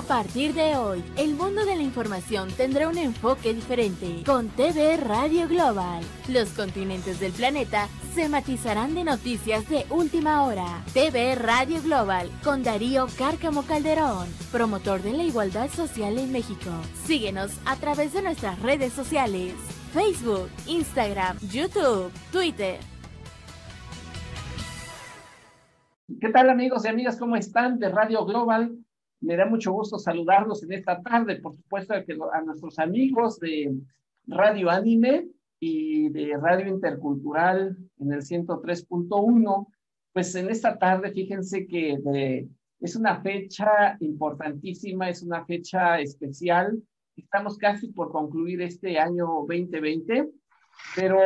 A partir de hoy, el mundo de la información tendrá un enfoque diferente con TV Radio Global. Los continentes del planeta se matizarán de noticias de última hora. TV Radio Global con Darío Cárcamo Calderón, promotor de la igualdad social en México. Síguenos a través de nuestras redes sociales. Facebook, Instagram, YouTube, Twitter. ¿Qué tal amigos y amigas? ¿Cómo están de Radio Global? Me da mucho gusto saludarlos en esta tarde, por supuesto, a nuestros amigos de Radio Anime y de Radio Intercultural en el 103.1. Pues en esta tarde, fíjense que es una fecha importantísima, es una fecha especial. Estamos casi por concluir este año 2020, pero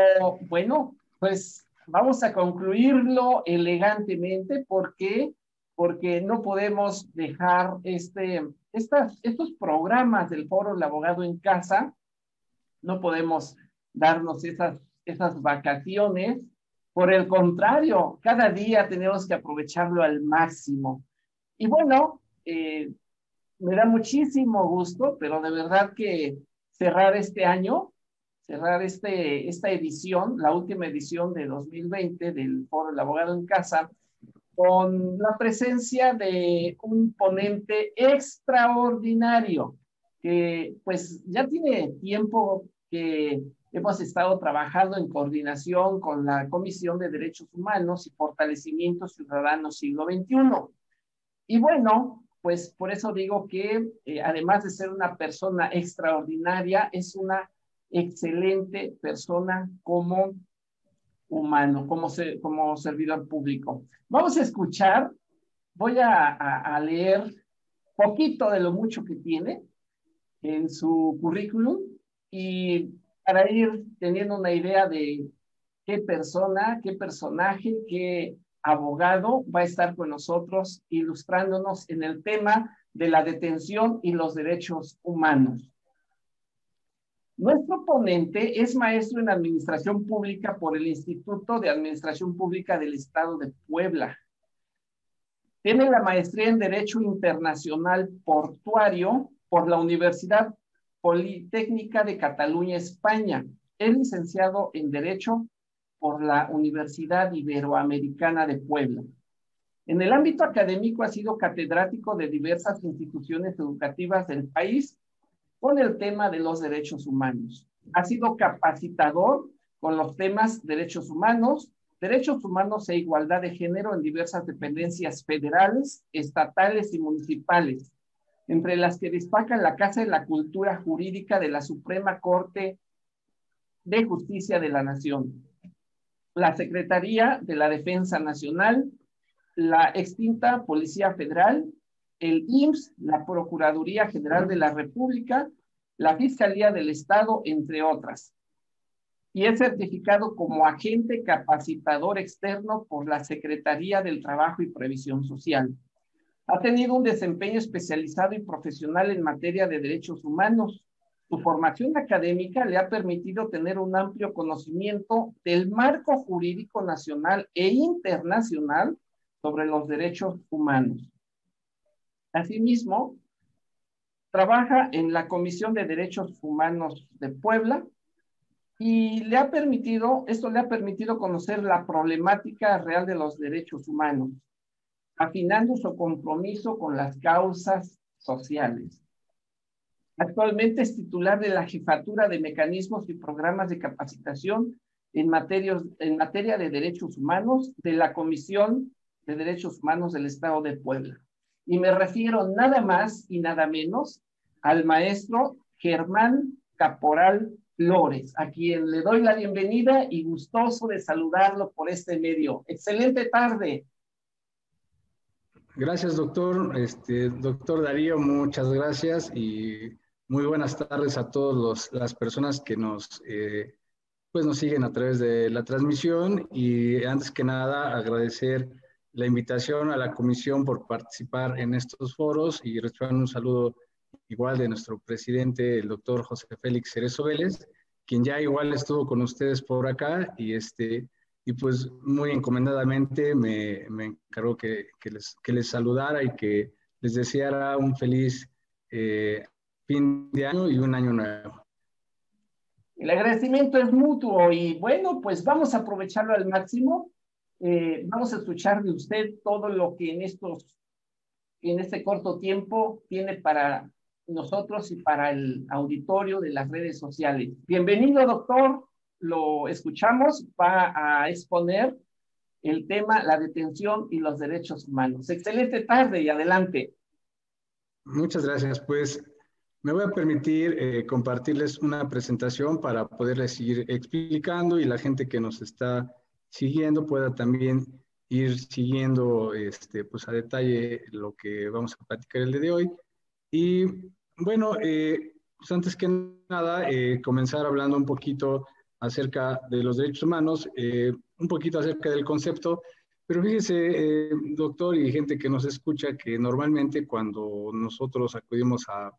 bueno, pues vamos a concluirlo elegantemente porque porque no podemos dejar este, estas, estos programas del Foro del Abogado en Casa, no podemos darnos esas, esas vacaciones. Por el contrario, cada día tenemos que aprovecharlo al máximo. Y bueno, eh, me da muchísimo gusto, pero de verdad que cerrar este año, cerrar este, esta edición, la última edición de 2020 del Foro del Abogado en Casa, con la presencia de un ponente extraordinario que pues ya tiene tiempo que hemos estado trabajando en coordinación con la Comisión de Derechos Humanos y Fortalecimiento Ciudadano Siglo XXI. Y bueno, pues por eso digo que eh, además de ser una persona extraordinaria, es una excelente persona como humano, como, como servidor público. Vamos a escuchar, voy a, a, leer poquito de lo mucho que tiene en su currículum y para ir teniendo una idea de qué persona, qué personaje, qué abogado va a estar con nosotros ilustrándonos en el tema de la detención y los derechos humanos. Nuestro ponente es maestro en Administración Pública por el Instituto de Administración Pública del Estado de Puebla. Tiene la maestría en Derecho Internacional Portuario por la Universidad Politécnica de Cataluña, España. Es licenciado en Derecho por la Universidad Iberoamericana de Puebla. En el ámbito académico ha sido catedrático de diversas instituciones educativas del país con el tema de los derechos humanos. Ha sido capacitador con los temas derechos humanos, derechos humanos e igualdad de género en diversas dependencias federales, estatales y municipales, entre las que destaca la Casa de la Cultura Jurídica de la Suprema Corte de Justicia de la Nación, la Secretaría de la Defensa Nacional, la extinta Policía Federal el IMSS, la Procuraduría General de la República, la Fiscalía del Estado, entre otras. Y es certificado como agente capacitador externo por la Secretaría del Trabajo y Previsión Social. Ha tenido un desempeño especializado y profesional en materia de derechos humanos. Su formación académica le ha permitido tener un amplio conocimiento del marco jurídico nacional e internacional sobre los derechos humanos. Asimismo, trabaja en la Comisión de Derechos Humanos de Puebla y le ha permitido, esto le ha permitido conocer la problemática real de los derechos humanos, afinando su compromiso con las causas sociales. Actualmente es titular de la Jefatura de Mecanismos y Programas de Capacitación en, en materia de derechos humanos de la Comisión de Derechos Humanos del Estado de Puebla. Y me refiero nada más y nada menos al maestro Germán Caporal Flores, a quien le doy la bienvenida y gustoso de saludarlo por este medio. Excelente tarde. Gracias, doctor. Este, doctor Darío, muchas gracias y muy buenas tardes a todas las personas que nos, eh, pues nos siguen a través de la transmisión y antes que nada agradecer la invitación a la comisión por participar en estos foros y recibir un saludo igual de nuestro presidente, el doctor José Félix Cerezo Vélez, quien ya igual estuvo con ustedes por acá y, este, y pues muy encomendadamente me, me encargó que, que, les, que les saludara y que les deseara un feliz eh, fin de año y un año nuevo. El agradecimiento es mutuo y bueno, pues vamos a aprovecharlo al máximo. Eh, vamos a escuchar de usted todo lo que en estos, en este corto tiempo tiene para nosotros y para el auditorio de las redes sociales. Bienvenido, doctor. Lo escuchamos. Va a exponer el tema la detención y los derechos humanos. Excelente tarde y adelante. Muchas gracias. Pues me voy a permitir eh, compartirles una presentación para poderles seguir explicando y la gente que nos está siguiendo pueda también ir siguiendo este, pues a detalle lo que vamos a platicar el día de hoy. Y bueno, eh, pues antes que nada, eh, comenzar hablando un poquito acerca de los derechos humanos, un poquito acerca del concepto. Pero fíjese, doctor y gente que nos escucha, que normalmente cuando nosotros acudimos a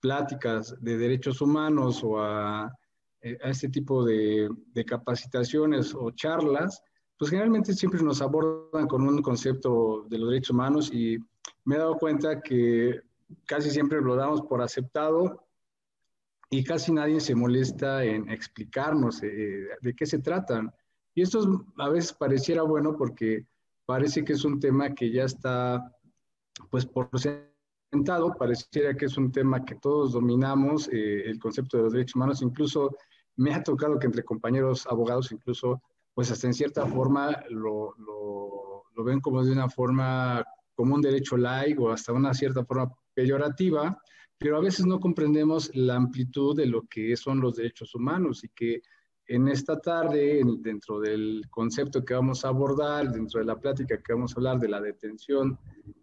pláticas de derechos humanos o a, eh, a este tipo de, de, capacitaciones o charlas, pues generalmente siempre nos abordan con un concepto de los derechos humanos y me he dado cuenta que casi siempre lo damos por aceptado y casi nadie se molesta en explicarnos eh, de qué se tratan. Y esto a veces pareciera bueno porque parece que es un tema que ya está, pues por ser pareciera que es un tema que todos dominamos, eh, el concepto de los derechos humanos, incluso me ha tocado que entre compañeros abogados, incluso, pues hasta en cierta forma lo, lo, lo ven como de una forma, como un derecho laico o hasta una cierta forma peyorativa, pero a veces no comprendemos la amplitud de lo que son los derechos humanos y que en esta tarde, dentro del concepto que vamos a abordar, dentro de la plática que vamos a hablar de la detención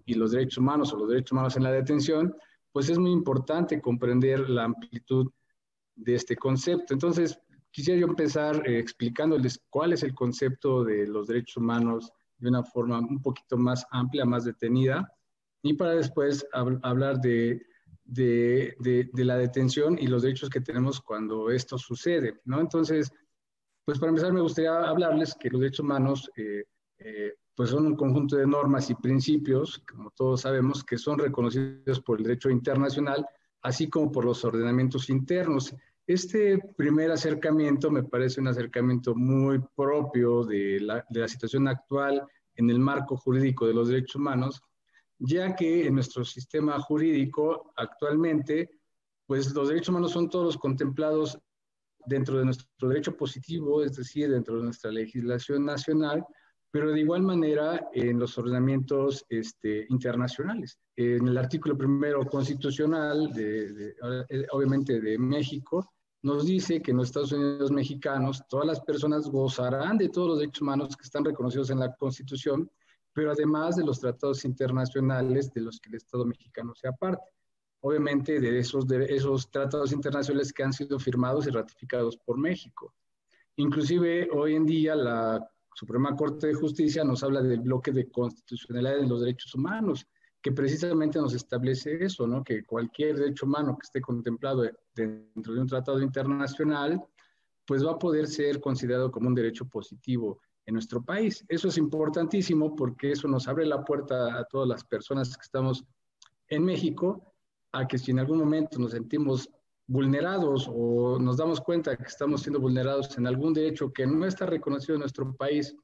y los derechos humanos o los derechos humanos en la detención, pues es muy importante comprender la amplitud de este concepto. Entonces, quisiera yo empezar eh, explicándoles cuál es el concepto de los derechos humanos de una forma un poquito más amplia, más detenida, y para después hablar de de, de, la detención y los derechos que tenemos cuando esto sucede, ¿no? Entonces, pues para empezar me gustaría hablarles que los derechos humanos eh, eh, pues son un conjunto de normas y principios, como todos sabemos, que son reconocidos por el derecho internacional, así como por los ordenamientos internos. Este primer acercamiento me parece un acercamiento muy propio de la, situación actual en el marco jurídico de los derechos humanos, ya que en nuestro sistema jurídico actualmente, pues los derechos humanos son todos contemplados dentro de nuestro derecho positivo, es decir, dentro de nuestra legislación nacional, pero de igual manera en los ordenamientos este, internacionales. En el artículo primero constitucional, de, eh, obviamente de México, nos dice que en los Estados Unidos mexicanos todas las personas gozarán de todos los derechos humanos que están reconocidos en la Constitución, pero además de los tratados internacionales de los que el Estado mexicano sea parte. Obviamente de esos, de esos tratados internacionales que han sido firmados y ratificados por México. Inclusive hoy en día la Suprema Corte de Justicia nos habla del bloque de constitucionalidad de los derechos humanos, que precisamente nos establece eso, ¿no? que cualquier derecho humano que esté contemplado dentro de un tratado internacional, pues va a poder ser considerado como un derecho positivo en nuestro país. Eso es importantísimo porque eso nos abre la puerta a todas las personas que estamos en México a que si en algún momento nos sentimos vulnerados o nos damos cuenta que estamos siendo vulnerados en algún derecho que no está reconocido en nuestro país,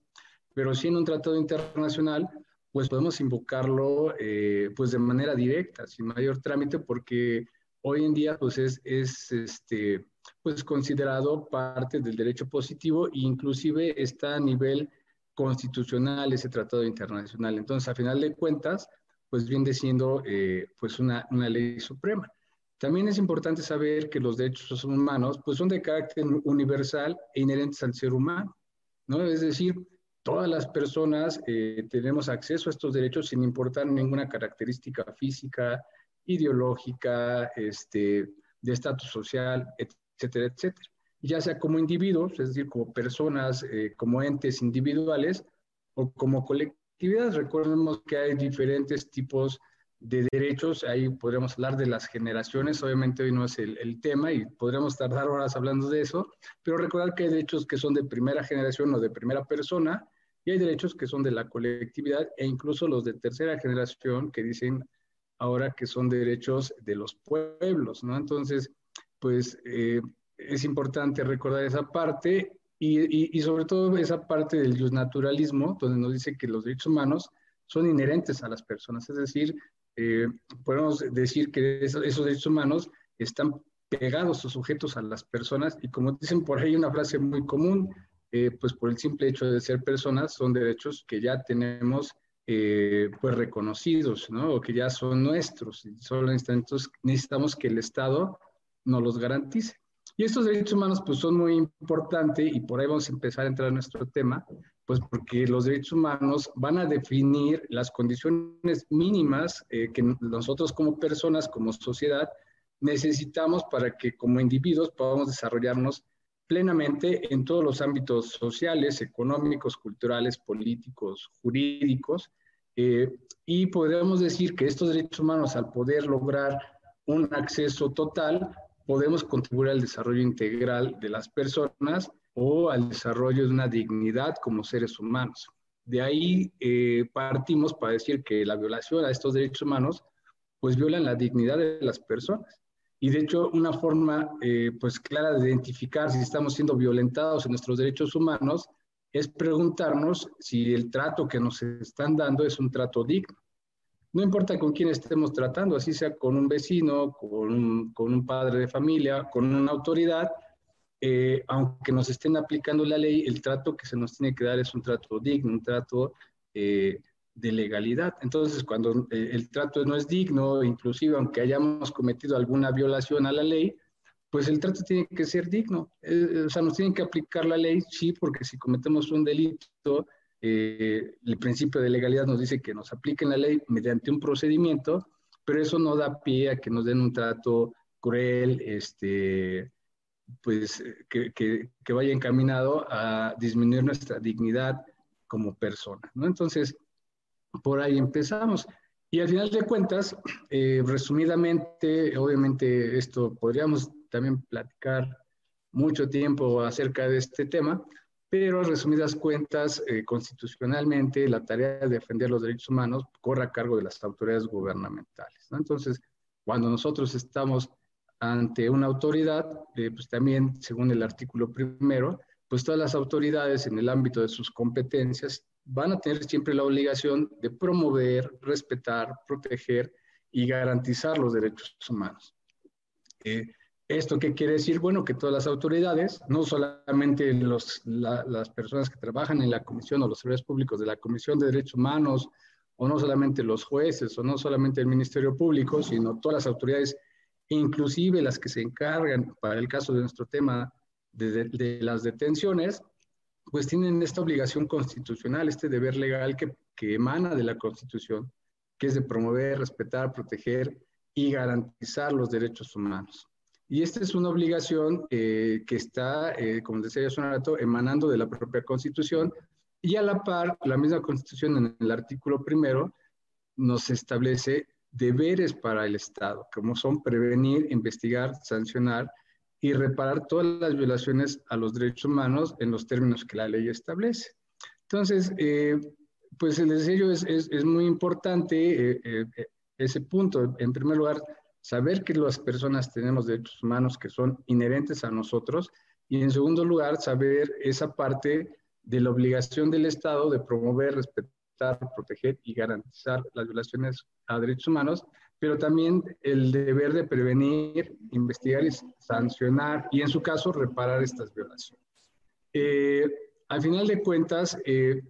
pero sí en un tratado internacional, pues podemos invocarlo eh, pues de manera directa, sin mayor trámite, porque hoy en día pues es, es este, pues considerado parte del derecho positivo e inclusive está a nivel constitucional ese tratado internacional. Entonces, a final de cuentas, pues viene siendo eh, pues una, una, ley suprema. También es importante saber que los derechos humanos pues son de carácter universal e inherentes al ser humano, ¿no? Es decir, todas las personas eh, tenemos acceso a estos derechos sin importar ninguna característica física, ideológica, este, de estatus social, etc etcétera, etcétera. Ya sea como individuos, es decir, como personas, eh, como entes individuales o como colectividades. Recordemos que hay diferentes tipos de derechos, ahí podríamos hablar de las generaciones, obviamente hoy no es el, tema y podríamos tardar horas hablando de eso, pero recordar que hay derechos que son de primera generación o de primera persona y hay derechos que son de la colectividad e incluso los de tercera generación que dicen ahora que son derechos de los pueblos, ¿no? Entonces, pues eh, es importante recordar esa parte y, y, sobre todo esa parte del naturalismo, donde nos dice que los derechos humanos son inherentes a las personas, es decir, eh, podemos decir que esos, esos, derechos humanos están pegados o sujetos a las personas y como dicen por ahí una frase muy común, eh, pues por el simple hecho de ser personas son derechos que ya tenemos eh, pues reconocidos, ¿no? O que ya son nuestros. Y solo entonces necesitamos que el Estado nos los garantice. Y estos derechos humanos pues son muy importantes y por ahí vamos a empezar a entrar en nuestro tema, pues porque los derechos humanos van a definir las condiciones mínimas eh, que nosotros como personas, como sociedad, necesitamos para que como individuos podamos desarrollarnos plenamente en todos los ámbitos sociales, económicos, culturales, políticos, jurídicos. Eh, y podemos decir que estos derechos humanos, al poder lograr un acceso total, podemos contribuir al desarrollo integral de las personas o al desarrollo de una dignidad como seres humanos. De ahí eh, partimos para decir que la violación a estos derechos humanos pues violan la dignidad de las personas. Y de hecho, una forma eh, pues clara de identificar si estamos siendo violentados en nuestros derechos humanos es preguntarnos si el trato que nos están dando es un trato digno. No importa con quién estemos tratando, así sea con un vecino, con un, con un padre de familia, con una autoridad, eh, aunque nos estén aplicando la ley, el trato que se nos tiene que dar es un trato digno, un trato eh, de legalidad. Entonces, cuando eh, el trato no es digno, inclusive aunque hayamos cometido alguna violación a la ley, pues el trato tiene que ser digno. o sea, nos tienen que aplicar la ley, sí, porque si cometemos un delito, eh, el principio de legalidad nos dice que nos apliquen la ley mediante un procedimiento, pero eso no da pie a que nos den un trato cruel, este, pues que, que, vaya encaminado a disminuir nuestra dignidad como persona, ¿no? Entonces, por ahí empezamos. Y al final de cuentas, eh, resumidamente, obviamente esto podríamos también platicar mucho tiempo acerca de este tema, pero resumidas cuentas, eh, constitucionalmente la tarea de defender los derechos humanos corre a cargo de las autoridades gubernamentales. Entonces, cuando nosotros estamos ante una autoridad, eh, pues también, según el artículo primero, pues todas las autoridades en el ámbito de sus competencias van a tener siempre la obligación de promover, respetar, proteger y garantizar los derechos humanos. Eh, ¿Esto qué quiere decir? Bueno, que todas las autoridades, no solamente las personas que trabajan en la comisión o los servidores públicos de la Comisión de Derechos Humanos, o no solamente los jueces, o no solamente el Ministerio Público, sino todas las autoridades, inclusive las que se encargan, para el caso de nuestro tema, de, las detenciones, pues tienen esta obligación constitucional, este deber legal que, emana de la Constitución, que es de promover, respetar, proteger y garantizar los derechos humanos. Y esta es una obligación eh, que está, eh, como decía hace un rato, emanando de la propia Constitución y a la par, la misma Constitución en el artículo primero nos establece deberes para el Estado, como son prevenir, investigar, sancionar y reparar todas las violaciones a los derechos humanos en los términos que la ley establece. Entonces, eh, pues el deseo es, es, es muy importante ese punto. En primer lugar, saber que las personas tenemos derechos humanos que son inherentes a nosotros y en segundo lugar, saber esa parte de la obligación del Estado de promover, respetar, proteger y garantizar las violaciones a derechos humanos, pero también el deber de prevenir, investigar y sancionar y en su caso reparar estas violaciones. Eh, al final de cuentas, eh,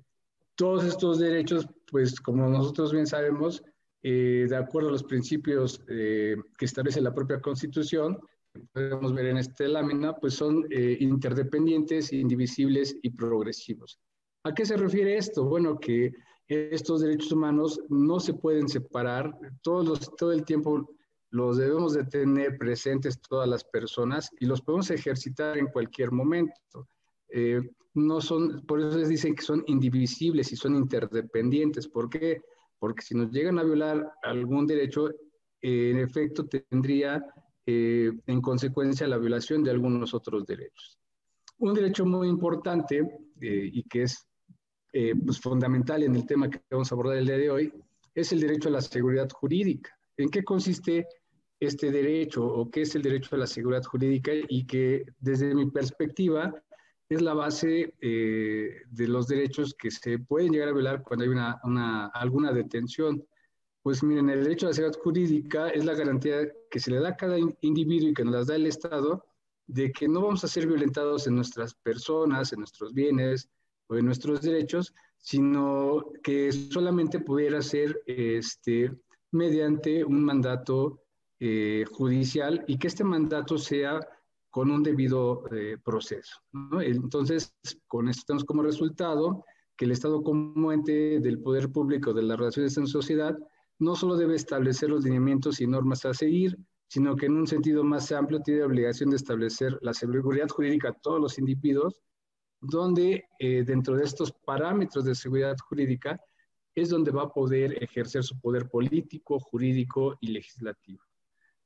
todos estos derechos, pues como nosotros bien sabemos, eh, de acuerdo a los principios eh, que establece la propia Constitución, podemos ver en esta lámina, pues son eh, interdependientes, indivisibles y progresivos. ¿A qué se refiere esto? Bueno, que estos derechos humanos no se pueden separar, todos los, todo el tiempo los debemos de tener presentes todas las personas y los podemos ejercitar en cualquier momento. no son, por eso les dicen que son indivisibles y son interdependientes. ¿Por qué? porque si nos llegan a violar algún derecho, eh, en efecto tendría eh, en consecuencia la violación de algunos otros derechos. Un derecho muy importante eh, y que es pues fundamental en el tema que vamos a abordar el día de hoy es el derecho a la seguridad jurídica. ¿En qué consiste este derecho o qué es el derecho a la seguridad jurídica y que desde mi perspectiva es la base eh, de los derechos que se pueden llegar a violar cuando hay una, alguna detención. Pues miren, el derecho a la seguridad jurídica es la garantía que se le da a cada individuo y que nos las da el Estado de que no vamos a ser violentados en nuestras personas, en nuestros bienes o en nuestros derechos, sino que solamente pudiera ser este, mediante un mandato eh, judicial y que este mandato sea con un debido eh, proceso. Entonces, con esto tenemos como resultado que el Estado como ente del poder público de las relaciones en sociedad no solo debe establecer los lineamientos y normas a seguir, sino que en un sentido más amplio tiene la obligación de establecer la seguridad jurídica a todos los individuos, donde eh, dentro de estos parámetros de seguridad jurídica es donde va a poder ejercer su poder político, jurídico y legislativo.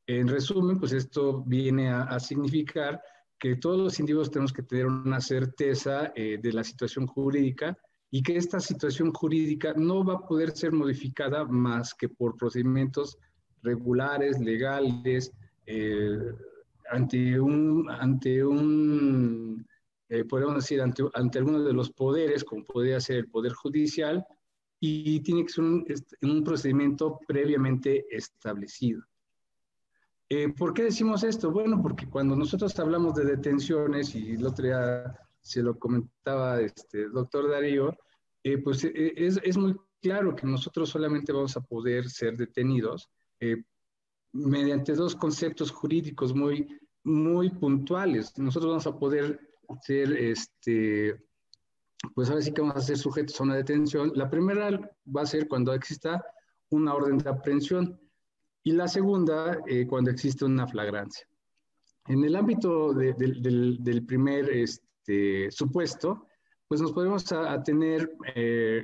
En resumen, pues esto viene a, significar que todos los individuos tenemos que tener una certeza eh, de la situación jurídica y que esta situación jurídica no va a poder ser modificada más que por procedimientos regulares, legales, eh, ante un, ante un eh, podemos decir, ante, ante alguno de los poderes, como podría ser el Poder Judicial, y tiene que ser un, un procedimiento previamente establecido. Eh, ¿Por qué decimos esto? Bueno, porque cuando nosotros hablamos de detenciones, y el otro día se lo comentaba este doctor Darío, eh, pues eh, es, es, muy claro que nosotros solamente vamos a poder ser detenidos mediante dos conceptos jurídicos muy, muy puntuales. Nosotros vamos a poder ser, este, pues ahora sí que vamos a ser sujetos a una detención. La primera va a ser cuando exista una orden de aprehensión y la segunda eh, cuando existe una flagrancia. En el ámbito del, del, primer este, supuesto, pues nos podemos a, tener eh,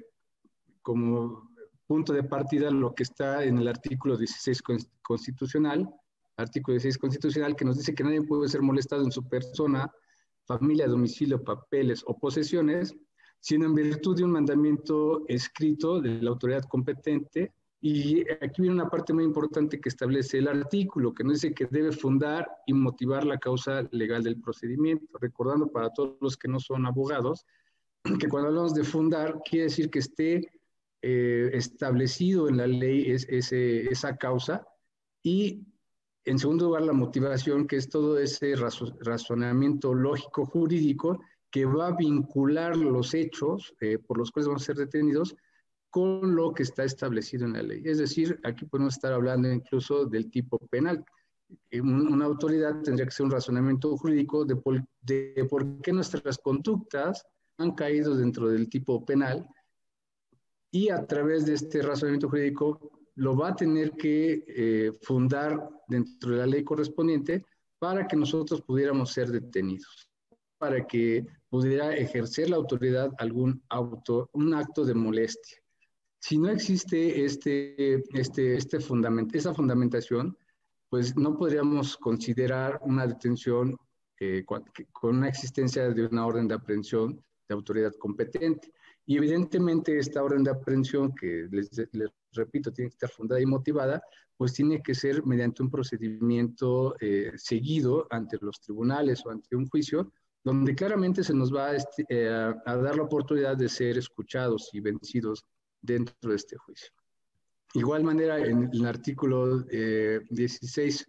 como punto de partida lo que está en el artículo 16 constitucional, artículo 16 constitucional que nos dice que nadie puede ser molestado en su persona, familia, domicilio, papeles o posesiones, sino en virtud de un mandamiento escrito de la autoridad competente y aquí viene una parte muy importante que establece el artículo, que nos dice que debe fundar y motivar la causa legal del procedimiento. Recordando para todos los que no son abogados, que cuando hablamos de fundar, quiere decir que esté eh, establecido en la ley es, esa causa. Y en segundo lugar, la motivación, que es todo ese razonamiento lógico jurídico que va a vincular los hechos eh, por los cuales vamos a ser detenidos con lo que está establecido en la ley. Es decir, aquí podemos estar hablando incluso del tipo penal. Una autoridad tendría que ser un razonamiento jurídico de por, de por qué nuestras conductas han caído dentro del tipo penal y a través de este razonamiento jurídico lo va a tener que eh, fundar dentro de la ley correspondiente para que nosotros pudiéramos ser detenidos, para que pudiera ejercer la autoridad algún auto, un acto de molestia. Si no existe este, este, este fundamento, esa fundamentación, pues no podríamos considerar una detención eh, con una existencia de una orden de aprehensión de autoridad competente. Y evidentemente esta orden de aprehensión, que les, repito, tiene que estar fundada y motivada, pues tiene que ser mediante un procedimiento eh, seguido ante los tribunales o ante un juicio, donde claramente se nos va a, este, eh, a dar la oportunidad de ser escuchados y vencidos dentro de este juicio. Igual manera, en el artículo 16 eh,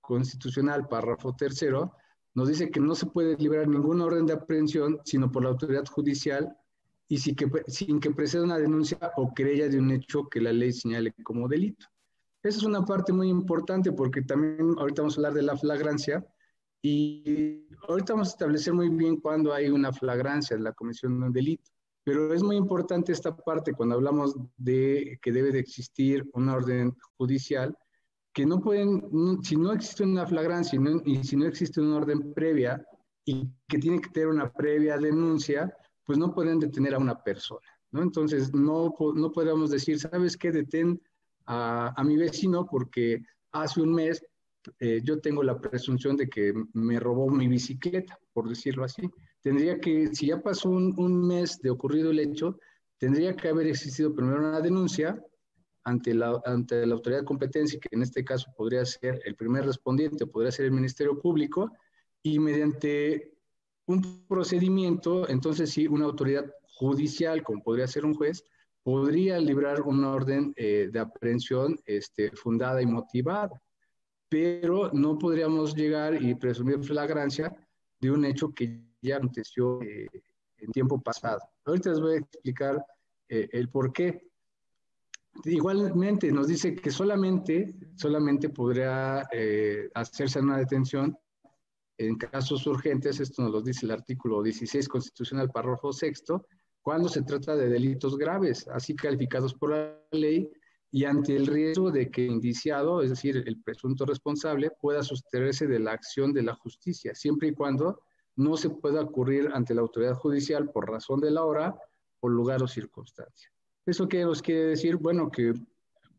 constitucional, párrafo tercero, nos dice que no se puede liberar ninguna orden de aprehensión sino por la autoridad judicial y sin que, sin que preceda una denuncia o querella de un hecho que la ley señale como delito. Esa es una parte muy importante porque también ahorita vamos a hablar de la flagrancia y ahorita vamos a establecer muy bien cuándo hay una flagrancia de la comisión de un delito. Pero es muy importante esta parte cuando hablamos de que debe de existir una orden judicial, que no pueden, si no existe una flagrancia y, si no existe una orden previa y que tiene que tener una previa denuncia, pues no pueden detener a una persona. ¿no? Entonces, no, no podríamos decir, ¿sabes qué? Detén a, a mi vecino porque hace un mes eh, yo tengo la presunción de que me robó mi bicicleta, por decirlo así tendría que, si ya pasó un, mes de ocurrido el hecho, tendría que haber existido primero una denuncia ante la, ante la autoridad de competencia, que en este caso podría ser el primer respondiente, podría ser el Ministerio Público, y mediante un procedimiento, entonces sí, una autoridad judicial, como podría ser un juez, podría librar una orden eh, de aprehensión este, fundada y motivada, pero no podríamos llegar y presumir flagrancia de un hecho que ya aconteció eh, en tiempo pasado. Ahorita les voy a explicar eh, el por qué. Igualmente nos dice que solamente, solamente podría hacerse una detención en casos urgentes, esto nos lo dice el artículo 16 constitucional, párrafo sexto, cuando se trata de delitos graves, así calificados por la ley, y ante el riesgo de que el indiciado, es decir, el presunto responsable, pueda sustraerse de la acción de la justicia, siempre y cuando no se pueda ocurrir ante la autoridad judicial por razón de la hora, por lugar o circunstancia. ¿Eso qué nos quiere decir? Bueno, que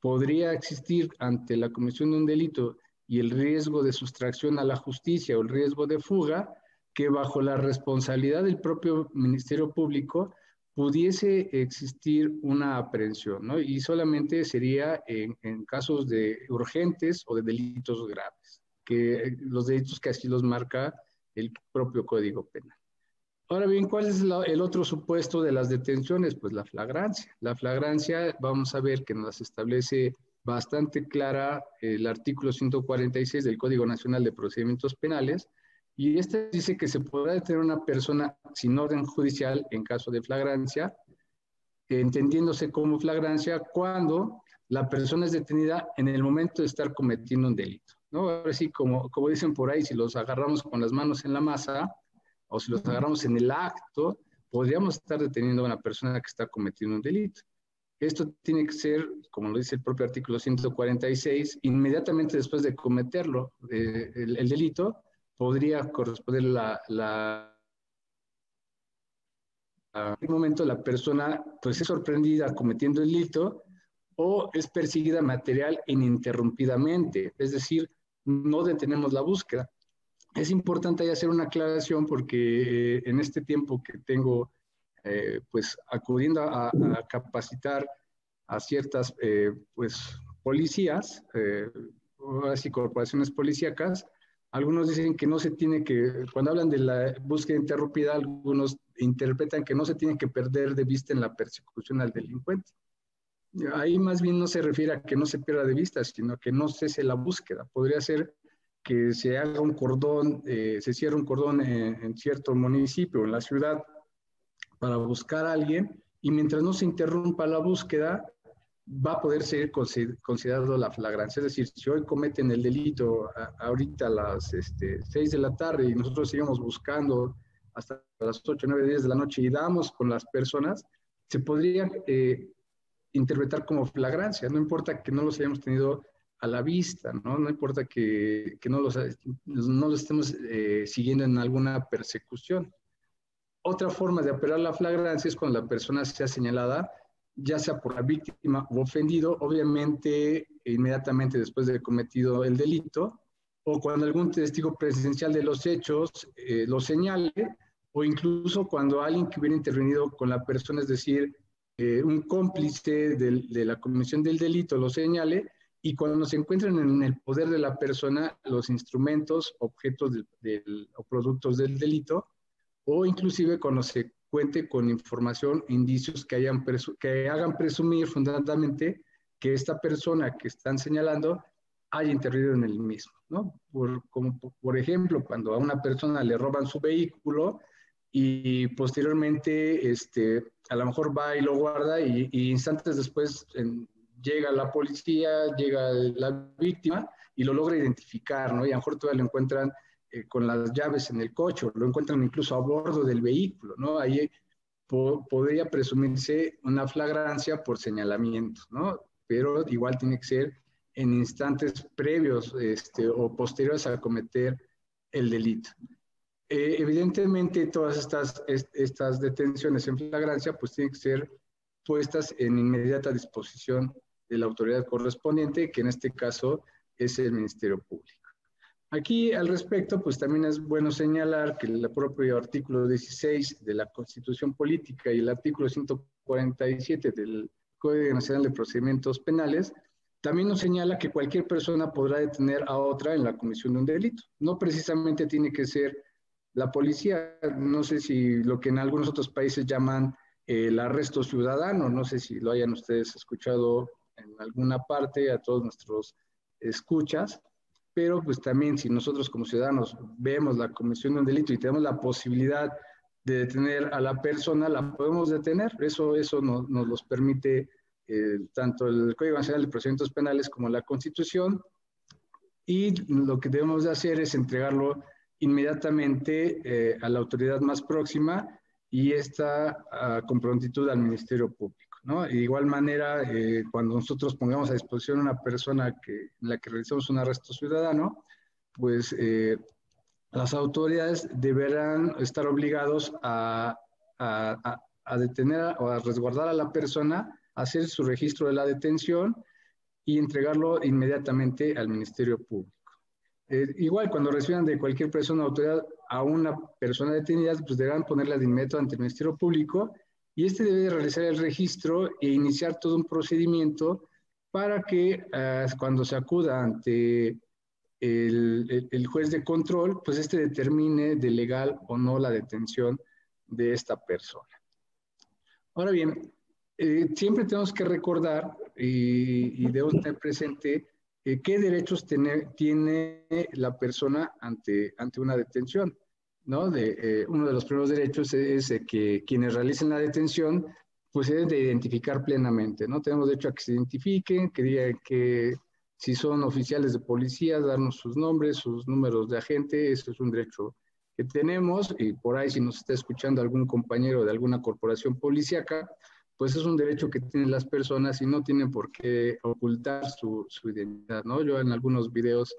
podría existir ante la comisión de un delito y el riesgo de sustracción a la justicia o el riesgo de fuga, que bajo la responsabilidad del propio Ministerio Público pudiese existir una aprehensión, ¿no? Y solamente sería en, casos de urgentes o de delitos graves, que los delitos que así los marca el propio Código Penal. Ahora bien, ¿cuál es el otro supuesto de las detenciones? Pues la flagrancia. La flagrancia, vamos a ver que nos establece bastante clara el artículo 146 del Código Nacional de Procedimientos Penales, y este dice que se podrá detener una persona sin orden judicial en caso de flagrancia, entendiéndose como flagrancia cuando la persona es detenida en el momento de estar cometiendo un delito. ¿no? Ahora sí, como, como dicen por ahí, si los agarramos con las manos en la masa o si los agarramos en el acto, podríamos estar deteniendo a una persona que está cometiendo un delito. Esto tiene que ser, como lo dice el propio artículo 146, inmediatamente después de cometerlo, eh, el, delito, podría corresponder la, la en momento la persona pues es sorprendida cometiendo el delito o es perseguida material ininterrumpidamente, es decir, no detenemos la búsqueda. Es importante hacer una aclaración porque eh, en este tiempo que tengo eh, pues acudiendo a, capacitar a ciertas eh, pues policías, así corporaciones policíacas, algunos dicen que no se tiene que, cuando hablan de la búsqueda interrumpida, algunos interpretan que no se tiene que perder de vista en la persecución al delincuente. Ahí más bien no se refiere a que no se pierda de vista, sino que no cese la búsqueda. Podría ser que se haga un cordón, eh, se cierre un cordón en, cierto municipio, en la ciudad, para buscar a alguien, y mientras no se interrumpa la búsqueda, va a poder ser considerado la flagrancia. Es decir, si hoy cometen el delito ahorita a las este, 6 de la tarde y nosotros seguimos buscando hasta las 8, 9, 10 de la noche y damos con las personas, se podría eh, interpretar como flagrancia. No importa que no los hayamos tenido a la vista, ¿no? No importa que, que no, los, no los estemos eh, siguiendo en alguna persecución. Otra forma de operar la flagrancia es cuando la persona sea señalada ya sea por la víctima o ofendido, obviamente inmediatamente después de cometido el delito, o cuando algún testigo presencial de los hechos eh, lo señale, o incluso cuando alguien que hubiera intervenido con la persona, es decir, eh, un cómplice de la comisión del delito lo señale, y cuando se encuentran en el poder de la persona los instrumentos, objetos o productos del delito, o inclusive cuando se cuente con información, indicios que, hagan presumir fundamentalmente que esta persona que están señalando haya intervenido en el mismo, ¿no? Por ejemplo, cuando a una persona le roban su vehículo y posteriormente este, a lo mejor va y lo guarda y, instantes después llega la policía, llega la víctima y lo logra identificar, ¿no? Y a lo mejor todavía lo encuentran eh, con las llaves en el coche, lo encuentran incluso a bordo del vehículo, ¿no? Ahí podría presumirse una flagrancia por señalamiento, ¿no? Pero igual tiene que ser en instantes previos este, o posteriores a cometer el delito. Eh, evidentemente, todas estas, estas detenciones en flagrancia pues tienen que ser puestas en inmediata disposición de la autoridad correspondiente, que en este caso es el Ministerio Público. Aquí al respecto, pues también es bueno señalar que el propio artículo 16 de la Constitución Política y el artículo 147 del Código Nacional de Procedimientos Penales, también nos señala que cualquier persona podrá detener a otra en la comisión de un delito. No precisamente tiene que ser la policía, no sé si lo que en algunos otros países llaman el arresto ciudadano, no sé si lo hayan ustedes escuchado en alguna parte a todos nuestros escuchas, pero pues también si nosotros como ciudadanos vemos la comisión de un delito y tenemos la posibilidad de detener a la persona, la podemos detener. Eso, eso nos, nos los permite eh, tanto el Código Nacional de Procedimientos Penales como la Constitución. Y lo que debemos de hacer es entregarlo inmediatamente eh, a la autoridad más próxima y esta uh, con prontitud al Ministerio Público. ¿No? De igual manera, eh, cuando nosotros pongamos a disposición una persona que, en la que realizamos un arresto ciudadano, pues eh, las autoridades deberán estar obligados a, detener o a resguardar a la persona, hacer su registro de la detención y entregarlo inmediatamente al Ministerio Público. Eh, igual, cuando reciban de cualquier persona autoridad a una persona detenida, pues deberán ponerla de inmediato ante el Ministerio Público y este debe realizar el registro e iniciar todo un procedimiento para que uh, cuando se acuda ante el, juez de control, pues este determine de legal o no la detención de esta persona. Ahora bien, eh, siempre tenemos que recordar y, y debemos tener presente eh, qué derechos tiene la persona ante, ante una detención. ¿No? De, eh, uno de los primeros derechos es, es que quienes realicen la detención pues deben de identificar plenamente, ¿no? Tenemos derecho a que se identifiquen, que digan que si son oficiales de policía, darnos sus nombres, sus números de agente, eso es un derecho que tenemos, y por ahí si nos está escuchando algún compañero de alguna corporación policíaca, pues es un derecho que tienen las personas y no tienen por qué ocultar su, su identidad, ¿no? Yo en algunos videos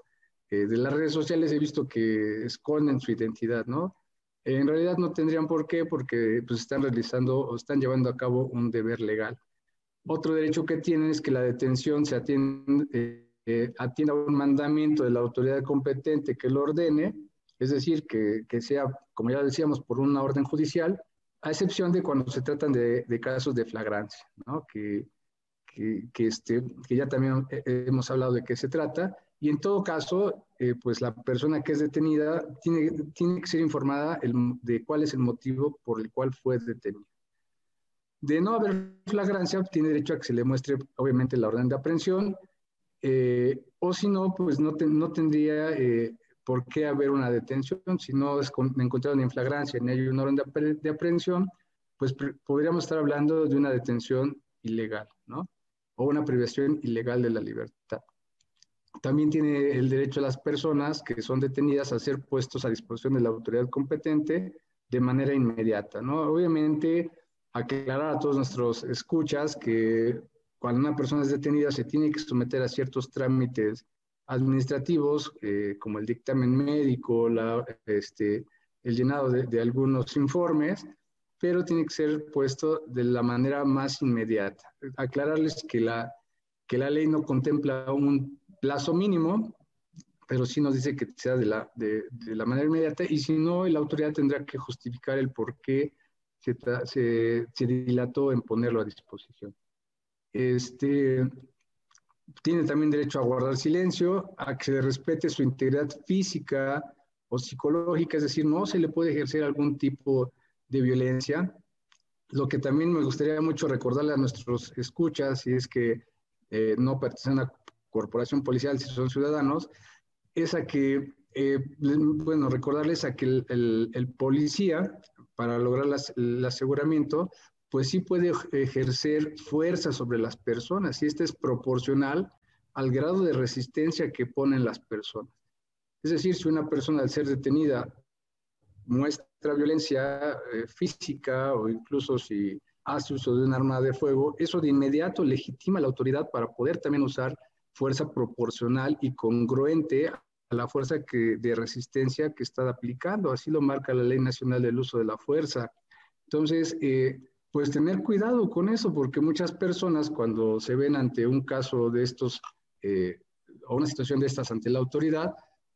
eh, de las redes sociales he visto que esconden su identidad, ¿no? En realidad no tendrían por qué, porque pues están realizando o están llevando a cabo un deber legal. Otro derecho que tienen es que la detención se atiende, eh, eh, atienda a un mandamiento de la autoridad competente que lo ordene, es decir, que, que, sea, como ya decíamos, por una orden judicial, a excepción de cuando se tratan de, casos de flagrancia, ¿no? que, que, que, este, que ya también hemos hablado de qué se trata, y en todo caso, eh, pues la persona que es detenida tiene, tiene que ser informada de cuál es el motivo por el cual fue detenida. De no haber flagrancia, tiene derecho a que se le muestre, obviamente, la orden de aprehensión, eh, o si no, pues no, no tendría eh, por qué haber una detención. Si no es con, encontraron en flagrancia ni hay una orden de, de aprehensión, pues podríamos estar hablando de una detención ilegal, ¿no? O una privación ilegal de la libertad. También tiene el derecho a las personas que son detenidas a ser puestos a disposición de la autoridad competente de manera inmediata, ¿no? Obviamente, aclarar a todos nuestros escuchas que cuando una persona es detenida se tiene que someter a ciertos trámites administrativos, eh, como el dictamen médico, la, este, el llenado de, de, algunos informes, pero tiene que ser puesto de la manera más inmediata. Aclararles que la, que la ley no contempla un plazo mínimo, pero sí nos dice que sea de la, de, de la manera inmediata y si no, la autoridad tendrá que justificar el por qué se, se, se dilató en ponerlo a disposición. Este, tiene también derecho a guardar silencio, a que se respete su integridad física o psicológica, es decir, no se le puede ejercer algún tipo de violencia. Lo que también me gustaría mucho recordarle a nuestros escuchas, y es que eh, no pertenecen a corporación policial, si son ciudadanos, es a que, eh, bueno, recordarles a que el, policía, para lograr las, el aseguramiento, pues sí puede ejercer fuerza sobre las personas y este es proporcional al grado de resistencia que ponen las personas. Es decir, si una persona al ser detenida muestra violencia eh, física o incluso si hace uso de un arma de fuego, eso de inmediato legitima la autoridad para poder también usar fuerza proporcional y congruente a la fuerza que, de resistencia que está aplicando. Así lo marca la Ley Nacional del Uso de la Fuerza. Entonces, eh, pues tener cuidado con eso, porque muchas personas cuando se ven ante un caso de estos eh, o una situación de estas ante la autoridad,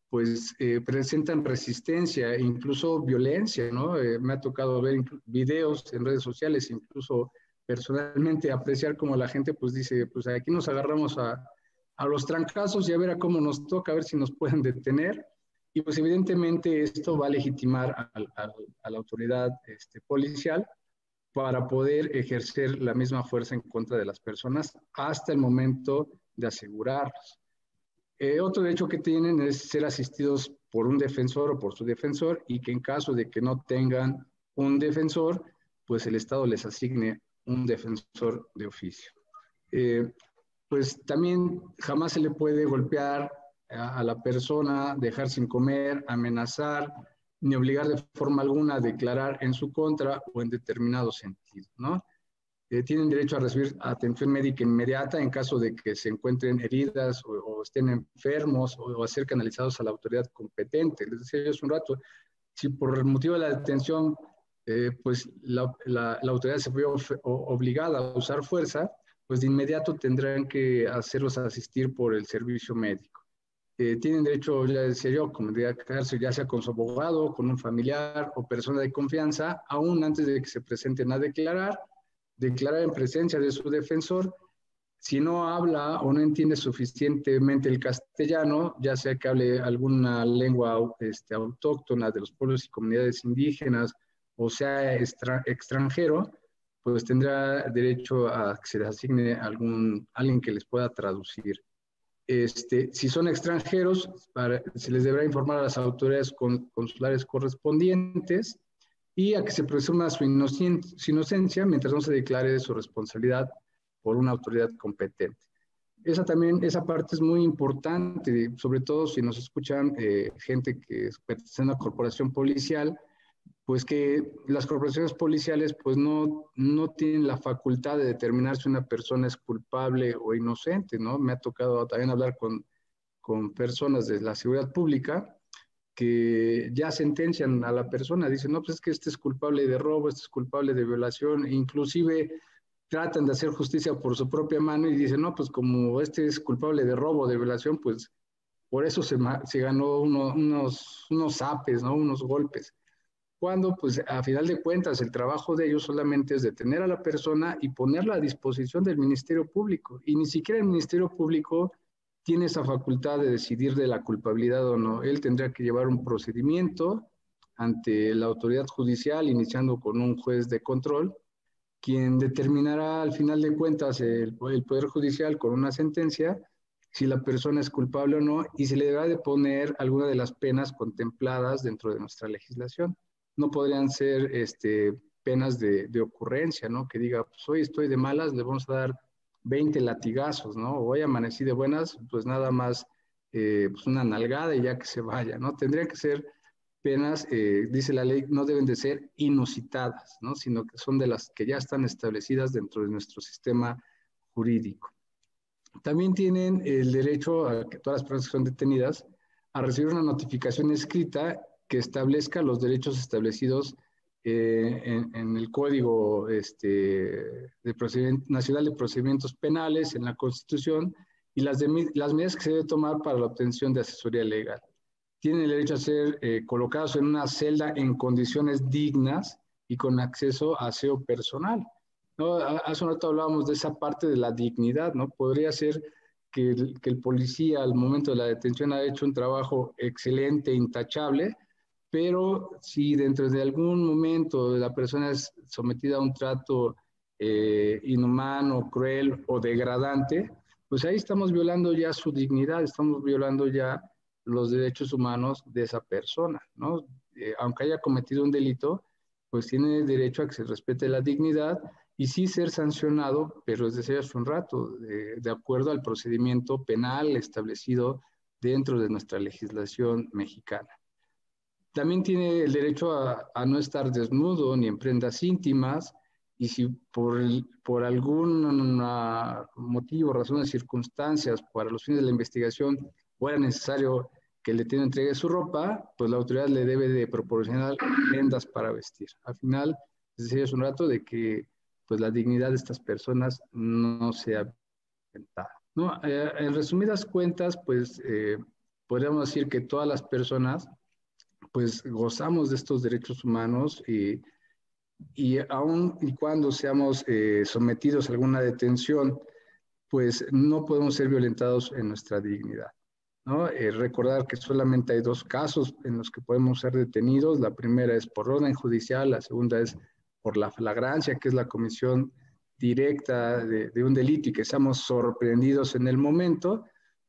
pues eh, presentan resistencia incluso violencia, ¿no? Eh, me ha tocado ver videos en redes sociales, incluso personalmente apreciar como la gente pues dice, pues aquí nos agarramos a, a los trancazos y a ver a cómo nos toca, a ver si nos pueden detener. Y pues evidentemente esto va a legitimar a, la autoridad este, policial para poder ejercer la misma fuerza en contra de las personas hasta el momento de asegurarlos. Eh, otro derecho que tienen es ser asistidos por un defensor o por su defensor y que en caso de que no tengan un defensor, pues el Estado les asigne un defensor de oficio. Eh, pues también jamás se le puede golpear a, la persona, dejar sin comer, amenazar, ni obligar de forma alguna a declarar en su contra o en determinado sentido, ¿no? Eh, tienen derecho a recibir atención médica inmediata en caso de que se encuentren heridas o, estén enfermos o, a ser canalizados a la autoridad competente. Les decía yo hace un rato, si por motivo de la detención, eh, pues la, la, autoridad se fue obligada a usar fuerza, pues de inmediato tendrán que hacerlos asistir por el servicio médico. Eh, tienen derecho, ya decía yo, ya sea con su abogado, con un familiar o persona de confianza, aún antes de que se presenten a declarar, declarar en presencia de su defensor. Si no habla o no entiende suficientemente el castellano, ya sea que hable alguna lengua este, autóctona de los pueblos y comunidades indígenas o sea extranjero, pues tendrá derecho a que se les asigne algún, alguien que les pueda traducir. Este, si son extranjeros, se les deberá informar a las autoridades consulares correspondientes y a que se presuma su, inocencia mientras no se declare su responsabilidad por una autoridad competente. Esa también, esa parte es muy importante, sobre todo si nos escuchan eh, gente que pertenece a una corporación policial, pues que las corporaciones policiales pues no, no tienen la facultad de determinar si una persona es culpable o inocente, ¿no? Me ha tocado también hablar con, con personas de la seguridad pública que ya sentencian a la persona, dicen, no, pues es que este es culpable de robo, este es culpable de violación, inclusive tratan de hacer justicia por su propia mano y dicen, no, pues como este es culpable de robo, de violación, pues por eso se, se ganó unos, unos zapes, ¿no? Unos golpes cuando pues a final de cuentas el trabajo de ellos solamente es detener a la persona y ponerla a disposición del Ministerio Público. Y ni siquiera el Ministerio Público tiene esa facultad de decidir de la culpabilidad o no. Él tendría que llevar un procedimiento ante la autoridad judicial, iniciando con un juez de control, quien determinará al final de cuentas el, el Poder Judicial con una sentencia si la persona es culpable o no y se le deberá de poner alguna de las penas contempladas dentro de nuestra legislación no podrían ser este, penas de, de, ocurrencia, ¿no? Que diga, pues hoy estoy de malas, le vamos a dar 20 latigazos, ¿no? Hoy amanecí de buenas, pues nada más eh, pues una nalgada y ya que se vaya, ¿no? Tendrían que ser penas, eh, dice la ley, no deben de ser inusitadas, ¿no? Sino que son de las que ya están establecidas dentro de nuestro sistema jurídico. También tienen el derecho a que todas las personas que son detenidas a recibir una notificación escrita que establezca los derechos establecidos eh, en, el Código este, de Nacional de Procedimientos Penales, en la Constitución, y las, las medidas que se debe tomar para la obtención de asesoría legal. Tienen el derecho a ser eh, colocados en una celda en condiciones dignas y con acceso a aseo personal. ¿no? Hace un rato hablábamos de esa parte de la dignidad, ¿no? Podría ser que el, que el policía al momento de la detención ha hecho un trabajo excelente, intachable, pero si dentro de algún momento la persona es sometida a un trato eh, inhumano, cruel o degradante, pues ahí estamos violando ya su dignidad, estamos violando ya los derechos humanos de esa persona, ¿no? Eh, aunque haya cometido un delito, pues tiene derecho a que se respete la dignidad y sí ser sancionado, pero es decir, hace un rato, de, de acuerdo al procedimiento penal establecido dentro de nuestra legislación mexicana. También tiene el derecho a, no estar desnudo ni en prendas íntimas y si por, por algún motivo, razones, circunstancias, para los fines de la investigación fuera necesario que el detenido entregue su ropa, pues la autoridad le debe de proporcionar prendas para vestir. Al final, les decía un rato de que pues la dignidad de estas personas no sea violentada. No, eh, en resumidas cuentas, pues eh, podríamos decir que todas las personas pues gozamos de estos derechos humanos y y aun y cuando seamos eh, sometidos a alguna detención, pues no podemos ser violentados en nuestra dignidad. ¿no? Eh, recordar que solamente hay dos casos en los que podemos ser detenidos. La primera es por orden judicial, la segunda es por la flagrancia, que es la comisión directa de, un delito y que seamos sorprendidos en el momento.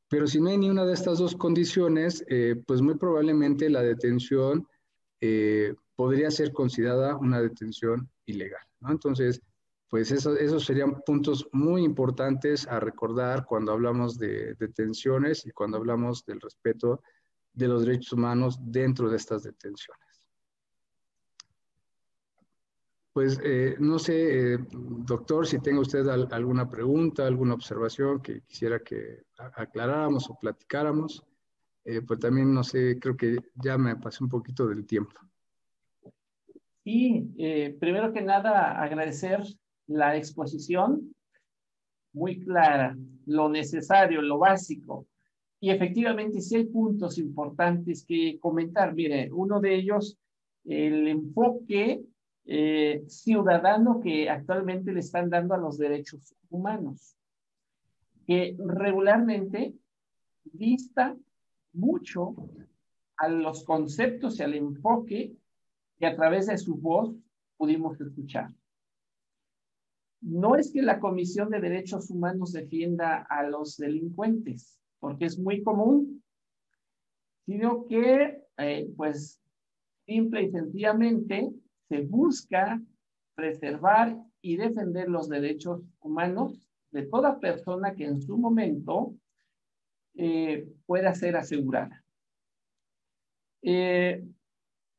Pero si no hay ni una de estas dos condiciones, eh, pues muy probablemente la detención eh, podría ser considerada una detención ilegal. Entonces, pues eso, esos serían puntos muy importantes a recordar cuando hablamos de detenciones y cuando hablamos del respeto de los derechos humanos dentro de estas detenciones. Pues eh, no sé, eh, doctor, si tenga usted alguna pregunta, alguna observación que quisiera que aclaráramos o platicáramos. Eh, pues también, no sé, creo que ya me pasé un poquito del tiempo. Y primero que nada, agradecer la exposición muy clara, lo necesario, lo básico. Y efectivamente, sí hay puntos importantes que comentar. Mire, uno de ellos, el enfoque eh, ciudadano que actualmente le están dando a los derechos humanos, que regularmente vista mucho a los conceptos y al enfoque que a través de su voz pudimos escuchar. No es que la Comisión de Derechos Humanos defienda a los delincuentes, porque es muy común, sino que, eh, pues, simple y sencillamente, se busca preservar y defender los derechos humanos de toda persona que en su momento eh, pueda ser asegurada. Eh,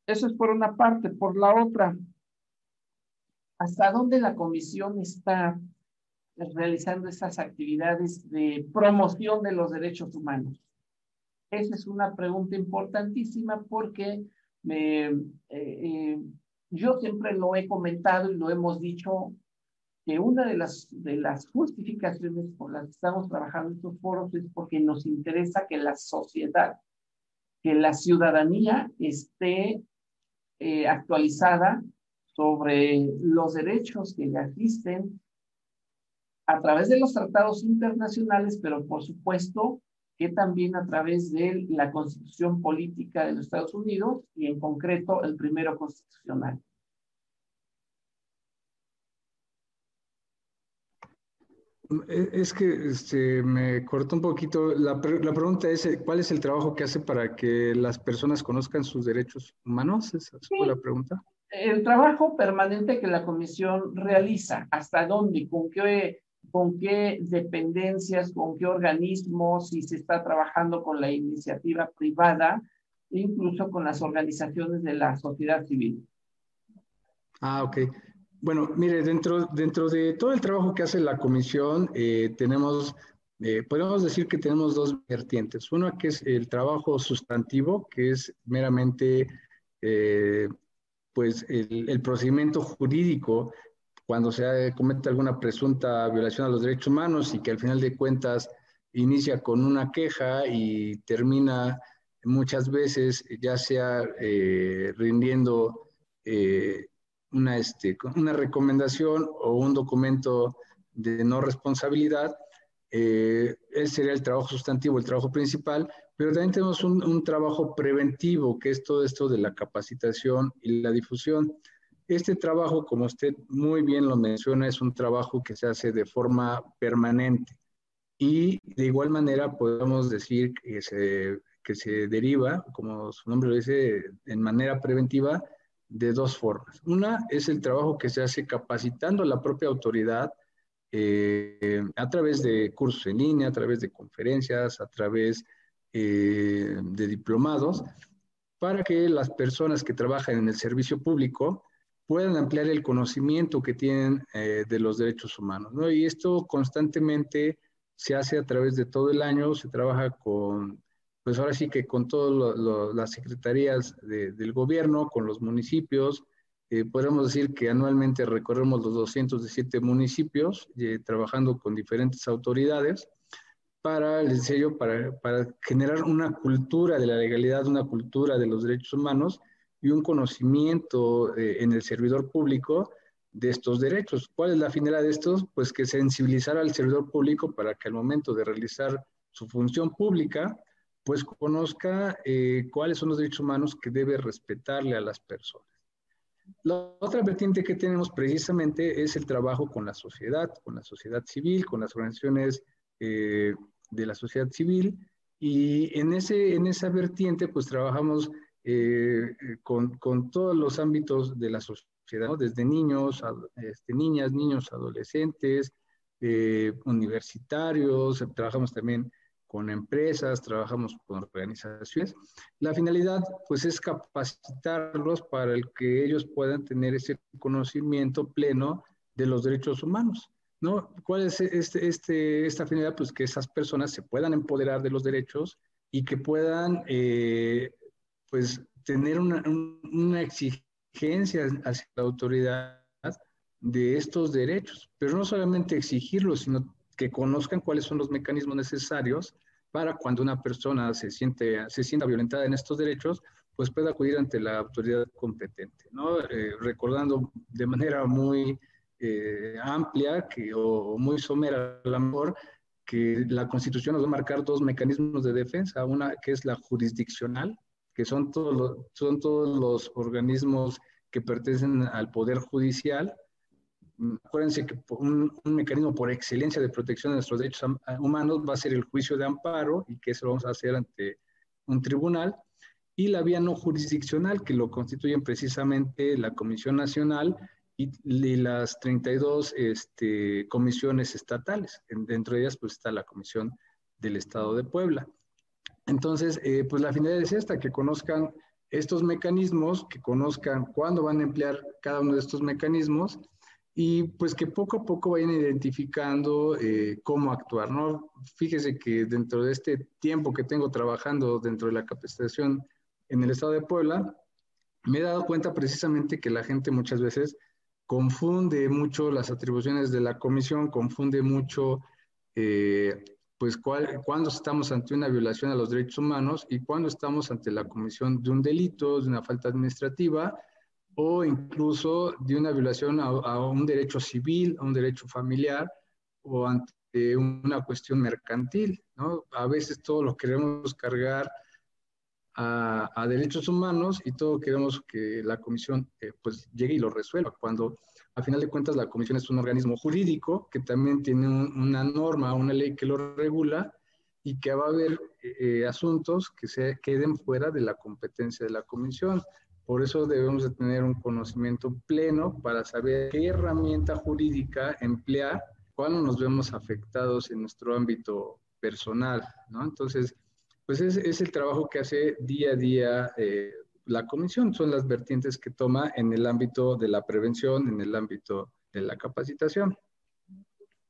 eso es por una parte. Por la otra, ¿hasta dónde la comisión está realizando esas actividades de promoción de los derechos humanos? Esa es una pregunta importantísima porque me, eh, yo siempre lo he comentado y lo hemos dicho, que una de las, de las justificaciones por las que estamos trabajando estos foros es porque nos interesa que la sociedad, que la ciudadanía esté eh, actualizada sobre los derechos que le asisten a través de los tratados internacionales, pero por supuesto que también a través de la constitución política de los Estados Unidos y en concreto el primero constitucional. E, es que este, me cortó un poquito. La, la, pregunta es, ¿cuál es el trabajo que hace para que las personas conozcan sus derechos humanos? Esa fue la pregunta. El trabajo permanente que la comisión realiza, ¿hasta dónde? ¿Con qué con qué dependencias, con qué organismos, si se está trabajando con la iniciativa privada, incluso con las organizaciones de la sociedad civil. Ah, ok. Bueno, mire, dentro, dentro de todo el trabajo que hace la comisión, eh, tenemos, eh, podemos decir que tenemos dos vertientes. Uno que es el trabajo sustantivo, que es meramente eh, pues el, procedimiento jurídico cuando se comete alguna presunta violación a los derechos humanos y que al final de cuentas inicia con una queja y termina muchas veces ya sea eh, rindiendo eh, una, este, una recomendación o un documento de no responsabilidad, eh, ese sería el trabajo sustantivo, el trabajo principal, pero también tenemos un, un trabajo preventivo, que es todo esto de la capacitación y la difusión. Este trabajo, como usted muy bien lo menciona, es un trabajo que se hace de forma permanente y de igual manera podemos decir que se, que se deriva, como su nombre lo dice, en manera preventiva de dos formas. Una es el trabajo que se hace capacitando a la propia autoridad eh, a través de cursos en línea, a través de conferencias, a través eh, de diplomados, para que las personas que trabajan en el servicio público puedan ampliar el conocimiento que tienen eh, de los derechos humanos. ¿no? Y esto constantemente se hace a través de todo el año, se trabaja con, pues ahora sí que con todas las secretarías del gobierno, con los municipios. Eh, podemos decir que anualmente recorremos los 217 municipios, eh, trabajando con diferentes autoridades para, el sello, para, para generar una cultura de la legalidad, una cultura de los derechos humanos, y un conocimiento eh, en el servidor público de estos derechos. ¿Cuál es la finalidad de estos? Pues que sensibilizar al servidor público para que al momento de realizar su función pública, pues conozca eh, cuáles son los derechos humanos que debe respetarle a las personas. La otra vertiente que tenemos precisamente es el trabajo con la sociedad, con la sociedad civil, con las organizaciones eh, de la sociedad civil, y en, ese, en esa vertiente pues trabajamos eh, con, con, todos los ámbitos de la sociedad desde niños, este, niñas, niños, adolescentes, eh, universitarios, trabajamos también con empresas, trabajamos con organizaciones. La finalidad, pues, es capacitarlos para el que ellos puedan tener ese conocimiento pleno de los derechos humanos, ¿no? ¿Cuál es este, este, esta finalidad? Pues que esas personas se puedan empoderar de los derechos y que puedan, eh, pues, tener una, exigencia hacia la autoridad de estos derechos, pero no solamente exigirlos, sino que conozcan cuáles son los mecanismos necesarios para cuando una persona se, siente, se sienta violentada en estos derechos, pues pueda acudir ante la autoridad competente, ¿no? Eh, recordando de manera muy eh, amplia o muy somera a lo mejor, que la Constitución nos va a marcar dos mecanismos de defensa, una que es la jurisdiccional, que son todos los, son todos los organismos que pertenecen al Poder Judicial. Acuérdense que un, mecanismo por excelencia de protección de nuestros derechos humanos va a ser el juicio de amparo y que eso lo vamos a hacer ante un tribunal. Y la vía no jurisdiccional, que lo constituyen precisamente la Comisión Nacional y, las 32 este, comisiones estatales. dentro de ellas pues está la Comisión del Estado de Puebla. Entonces, eh, pues la finalidad es esta, que conozcan estos mecanismos, que conozcan cuándo van a emplear cada uno de estos mecanismos y pues que poco a poco vayan identificando eh, cómo actuar, ¿no? Fíjese que dentro de este tiempo que tengo trabajando dentro de la capacitación en el estado de Puebla, me he dado cuenta precisamente que la gente muchas veces confunde mucho las atribuciones de la comisión, confunde mucho eh, pues cuando estamos ante una violación a los derechos humanos y cuando estamos ante la comisión de un delito, de una falta administrativa o incluso de una violación a, un derecho civil, a un derecho familiar o ante una cuestión mercantil, ¿no? A veces todo lo queremos cargar a, a derechos humanos y todo queremos que la comisión eh, pues llegue y lo resuelva, cuando a final de cuentas, la comisión es un organismo jurídico que también tiene una norma, una ley que lo regula y que va a haber eh, asuntos que se queden fuera de la competencia de la comisión. Por eso debemos de tener un conocimiento pleno para saber qué herramienta jurídica emplear cuando nos vemos afectados en nuestro ámbito personal, ¿no? Entonces, pues es, es el trabajo que hace día a día eh, la comisión son las vertientes que toma en el ámbito de la prevención, en el ámbito de la capacitación.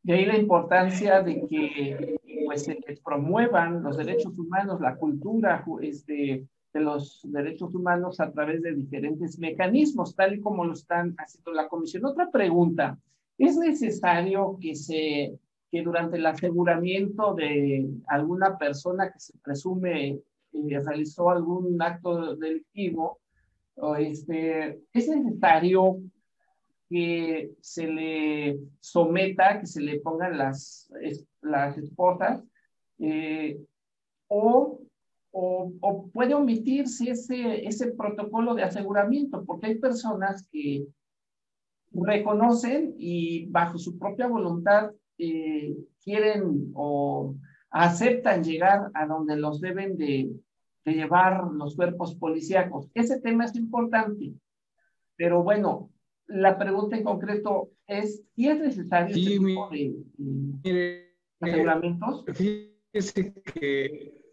De ahí la importancia de que pues, se promuevan los derechos humanos, la cultura este, de los derechos humanos a través de diferentes mecanismos, tal y como lo están haciendo la comisión. Otra pregunta, ¿es necesario que se que durante el aseguramiento de alguna persona que se presume realizó algún acto delictivo, este, es necesario que se le someta, que se le pongan las, las esposas, eh, o, o, o, puede omitirse ese, ese protocolo de aseguramiento, porque hay personas que reconocen y bajo su propia voluntad eh, quieren o aceptan llegar a donde los deben de, de llevar los cuerpos policíacos. Ese tema es importante, pero bueno, la pregunta en concreto es, ¿si es necesario sí, este tipo de, aseguramientos? Fíjese que,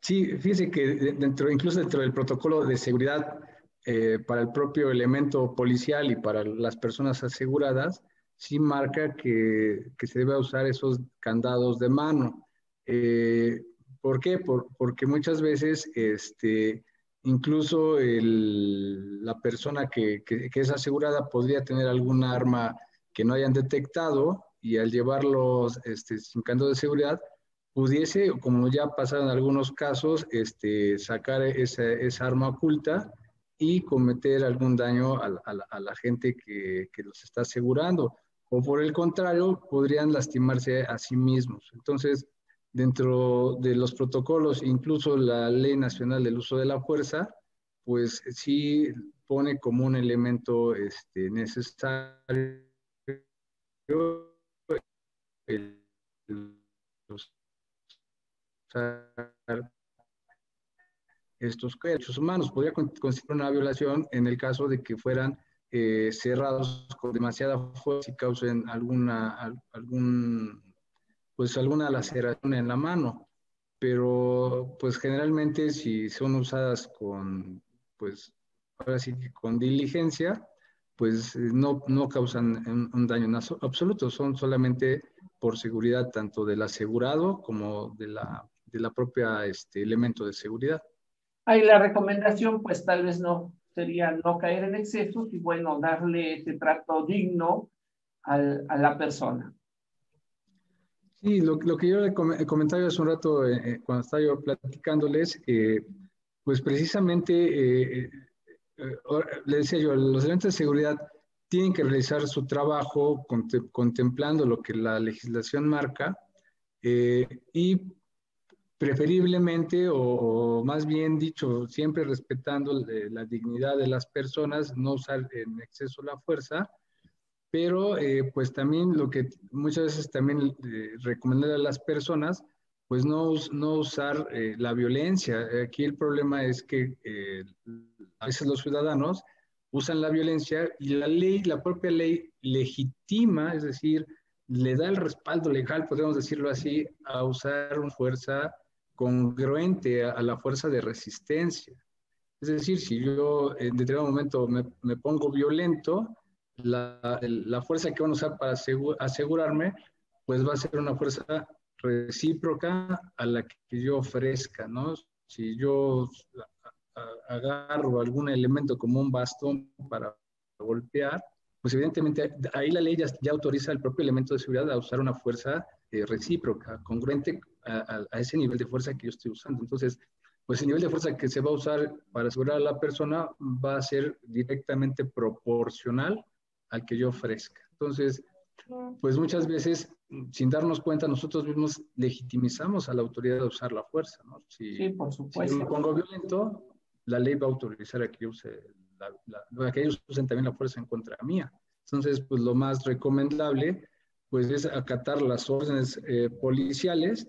sí, fíjese que dentro, incluso dentro del protocolo de seguridad eh, para el propio elemento policial y para las personas aseguradas, sí marca que, que se debe usar esos candados de mano. Eh, ¿Por qué? porque muchas veces este, incluso la persona que, es asegurada podría tener algún arma que no hayan detectado y al llevarlos este, sin candado de seguridad, pudiese, como ya pasaron en algunos casos, este, sacar esa, esa arma oculta y cometer algún daño a, a, la gente que, que, los está asegurando. O por el contrario, podrían lastimarse a sí mismos. Entonces, dentro de los protocolos, incluso la Ley Nacional del Uso de la Fuerza, pues sí pone como un elemento este, necesario el, estos derechos humanos. Podría constituir una violación en el caso de que fueran eh, cerrados con demasiada fuerza y causen alguna, algún, pues alguna laceración en la mano. Pero pues generalmente si son usadas con, pues ahora sí con diligencia, pues no, no causan un, daño absoluto, son solamente por seguridad tanto del asegurado como de la, de la propia este, elemento de seguridad. Ahí la recomendación, pues tal vez no sería no caer en excesos y bueno, darle ese trato digno al, a la persona. Sí, lo, que yo le comentaba hace un rato eh, eh, cuando estaba yo platicándoles, eh, pues precisamente, le decía yo, los elementos de seguridad tienen que realizar su trabajo contemplando lo que la legislación marca y preferiblemente, o, más bien dicho, siempre respetando la dignidad de las personas, no usar en exceso la fuerza, pero eh, pues también lo que muchas veces también eh, recomendar a las personas, pues no, no usar eh, la violencia. Aquí el problema es que a veces los ciudadanos usan la violencia y la ley, la propia ley legitima, es decir, le da el respaldo legal, podemos decirlo así, a usar una fuerza congruente a, la fuerza de resistencia. Es decir, si yo en determinado momento me, me pongo violento, la, fuerza que van a usar para asegurarme, pues va a ser una fuerza recíproca a la que yo ofrezca, ¿no? Si yo agarro algún elemento como un bastón para golpear, pues evidentemente ahí la ley ya, autoriza al propio elemento de seguridad a usar una fuerza eh, recíproca, congruente a, ese nivel de fuerza que yo estoy usando. Entonces, pues el nivel de fuerza que se va a usar para asegurar a la persona va a ser directamente proporcional al que yo ofrezca. Entonces, pues muchas veces, sin darnos cuenta, nosotros mismos legitimizamos a la autoridad de usar la fuerza, ¿no? Si, sí, por supuesto. Si me pongo violento, la ley va a autorizar a que, use la, que ellos usen también la fuerza en contra mía. Entonces, pues lo más recomendable, pues es acatar las órdenes eh, policiales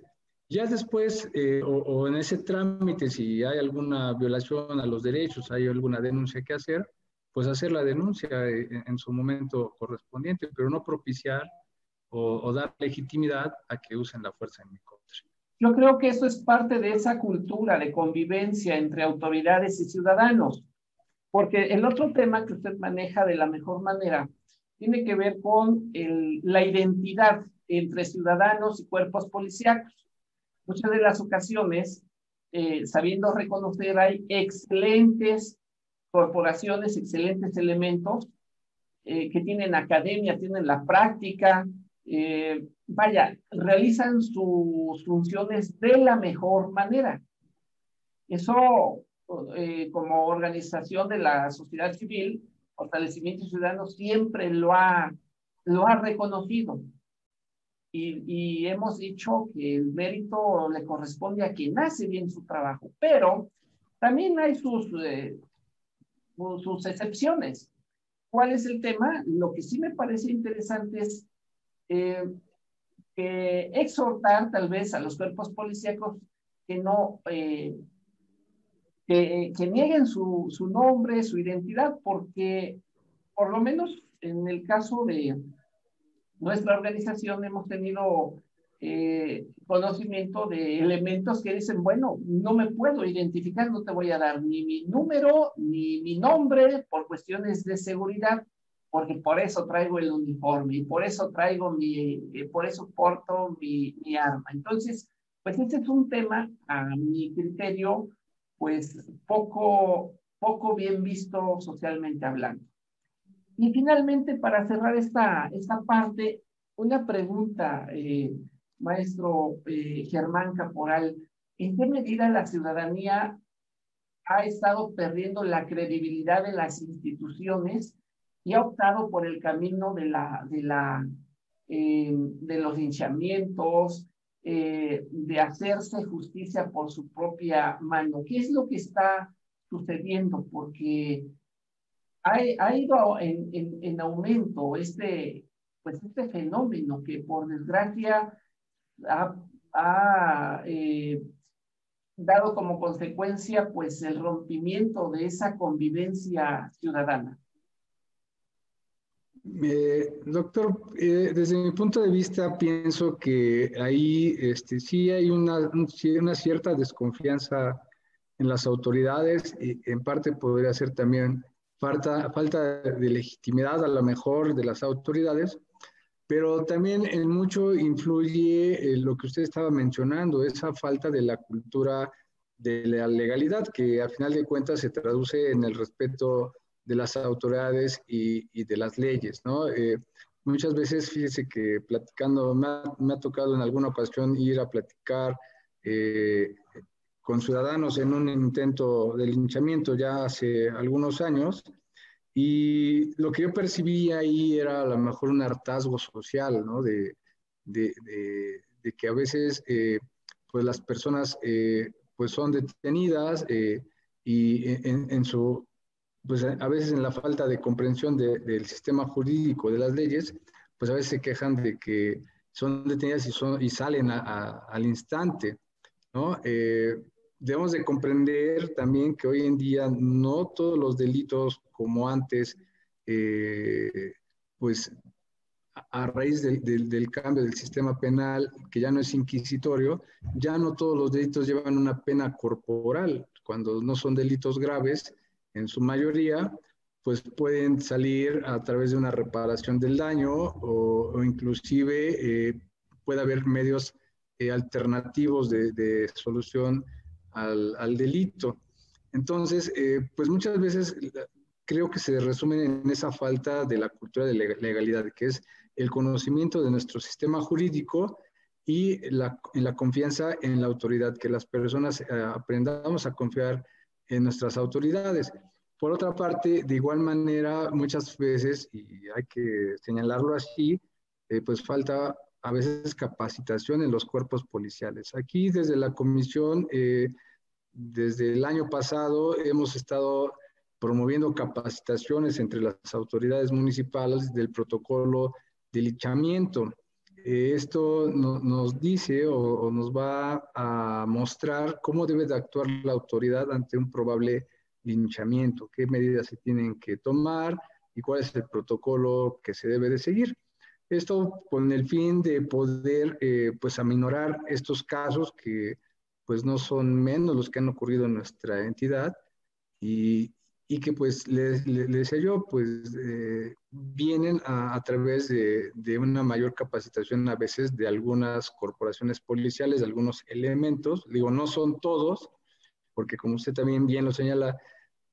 ya después, eh, o, en ese trámite, si hay alguna violación a los derechos, hay alguna denuncia que hacer, pues hacer la denuncia eh, en, su momento correspondiente, pero no propiciar o, dar legitimidad a que usen la fuerza en mi contra. Yo creo que eso es parte de esa cultura de convivencia entre autoridades y ciudadanos, porque el otro tema que usted maneja de la mejor manera tiene que ver con el, la identidad entre ciudadanos y cuerpos policíacos muchas de las ocasiones, eh, sabiendo reconocer, hay excelentes corporaciones, excelentes elementos eh, que tienen academia, tienen la práctica, eh, vaya, realizan sus funciones de la mejor manera. Eso, como organización de la sociedad civil, Fortalecimiento Ciudadano siempre lo ha, lo ha reconocido y, hemos dicho que el mérito le corresponde a quien hace bien su trabajo, pero también hay sus, eh, sus excepciones. ¿Cuál es el tema? Lo que sí me parece interesante es eh, exhortar tal vez a los cuerpos policíacos que no, eh, que, nieguen su, su nombre, su identidad, porque por lo menos en el caso de, nuestra organización hemos tenido eh, conocimiento de elementos que dicen, bueno, no me puedo identificar, no te voy a dar ni mi número, ni mi nombre por cuestiones de seguridad, porque por eso traigo el uniforme y por eso traigo mi, eh, por eso porto mi, mi arma. Entonces, pues este es un tema, a mi criterio, pues poco, poco bien visto socialmente hablando. Y finalmente, para cerrar esta, esta parte, una pregunta, eh, maestro eh, Germán Caporal, ¿en qué medida la ciudadanía ha estado perdiendo la credibilidad de las instituciones y ha optado por el camino de, eh, los linchamientos, eh, de hacerse justicia por su propia mano? ¿Qué es lo que está sucediendo? Porque ha, ido en, en, en, aumento este, pues este fenómeno que por desgracia ha, eh, dado como consecuencia pues el rompimiento de esa convivencia ciudadana. Eh, doctor, eh, desde mi punto de vista pienso que ahí este, sí hay una, una cierta desconfianza en las autoridades y en parte podría ser también falta, falta de legitimidad a lo mejor de las autoridades, pero también en mucho influye eh, lo que usted estaba mencionando, esa falta de la cultura de la legalidad, que a final de cuentas se traduce en el respeto de las autoridades y, y de las leyes, ¿no? Eh, muchas veces, fíjese que platicando, me ha, me ha, tocado en alguna ocasión ir a platicar eh, con ciudadanos en un intento de linchamiento ya hace algunos años, y lo que yo percibía ahí era a lo mejor un hartazgo social, ¿no? De, de, que a veces, eh, pues las personas, eh, pues son detenidas eh, y en, su, pues a veces en la falta de comprensión del sistema jurídico, de las leyes, pues a veces se quejan de que son detenidas y, son, y salen al instante, ¿no? Debemos de comprender también que hoy en día no todos los delitos como antes, eh, pues a, raíz de, de, del cambio del sistema penal, que ya no es inquisitorio, ya no todos los delitos llevan una pena corporal. Cuando no son delitos graves, en su mayoría, pues pueden salir a través de una reparación del daño o, o inclusive eh, puede haber medios eh, alternativos de, de solución al, delito. Entonces, eh, pues muchas veces creo que se resumen en esa falta de la cultura de legalidad, que es el conocimiento de nuestro sistema jurídico y la confianza en la autoridad, que las personas eh, aprendamos a confiar en nuestras autoridades. Por otra parte, de igual manera, muchas veces, y hay que señalarlo así, eh, pues falta a veces capacitación en los cuerpos policiales. Aquí desde la comisión, eh, desde el año pasado, hemos estado promoviendo capacitaciones entre las autoridades municipales del protocolo de lichamiento. Eh, esto no, nos dice o, o, nos va a mostrar cómo debe de actuar la autoridad ante un probable linchamiento, qué medidas se tienen que tomar y cuál es el protocolo que se debe de seguir. Esto con el fin de poder, eh, pues, aminorar estos casos que, pues, no son menos los que han ocurrido en nuestra entidad y, y que, pues, les, les, decía yo, pues, eh, vienen a, a través de, de, una mayor capacitación a veces de algunas corporaciones policiales, de algunos elementos. Digo, no son todos, porque como usted también bien lo señala,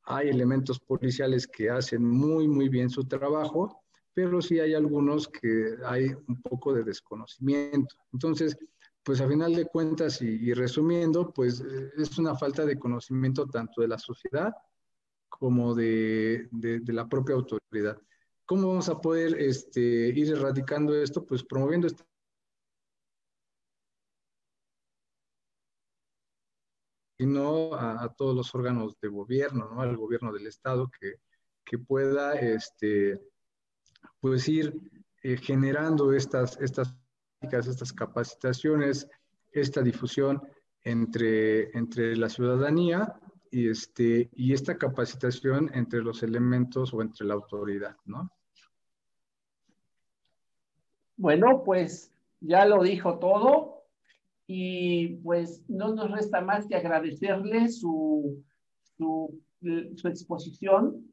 hay elementos policiales que hacen muy, muy bien su trabajo pero sí hay algunos que hay un poco de desconocimiento. Entonces, pues a final de cuentas y, y resumiendo, pues eh, es una falta de conocimiento tanto de la sociedad como de, de, la propia autoridad. ¿Cómo vamos a poder este, ir erradicando esto? Pues promoviendo esta sino a, a, todos los órganos de gobierno, ¿no? al gobierno del Estado, que, que pueda este, pues ir eh, generando estas, estas, estas capacitaciones, esta difusión entre, entre la ciudadanía y, este, y esta capacitación entre los elementos o entre la autoridad, ¿no? Bueno, pues ya lo dijo todo y pues no nos resta más que agradecerle su, su, su exposición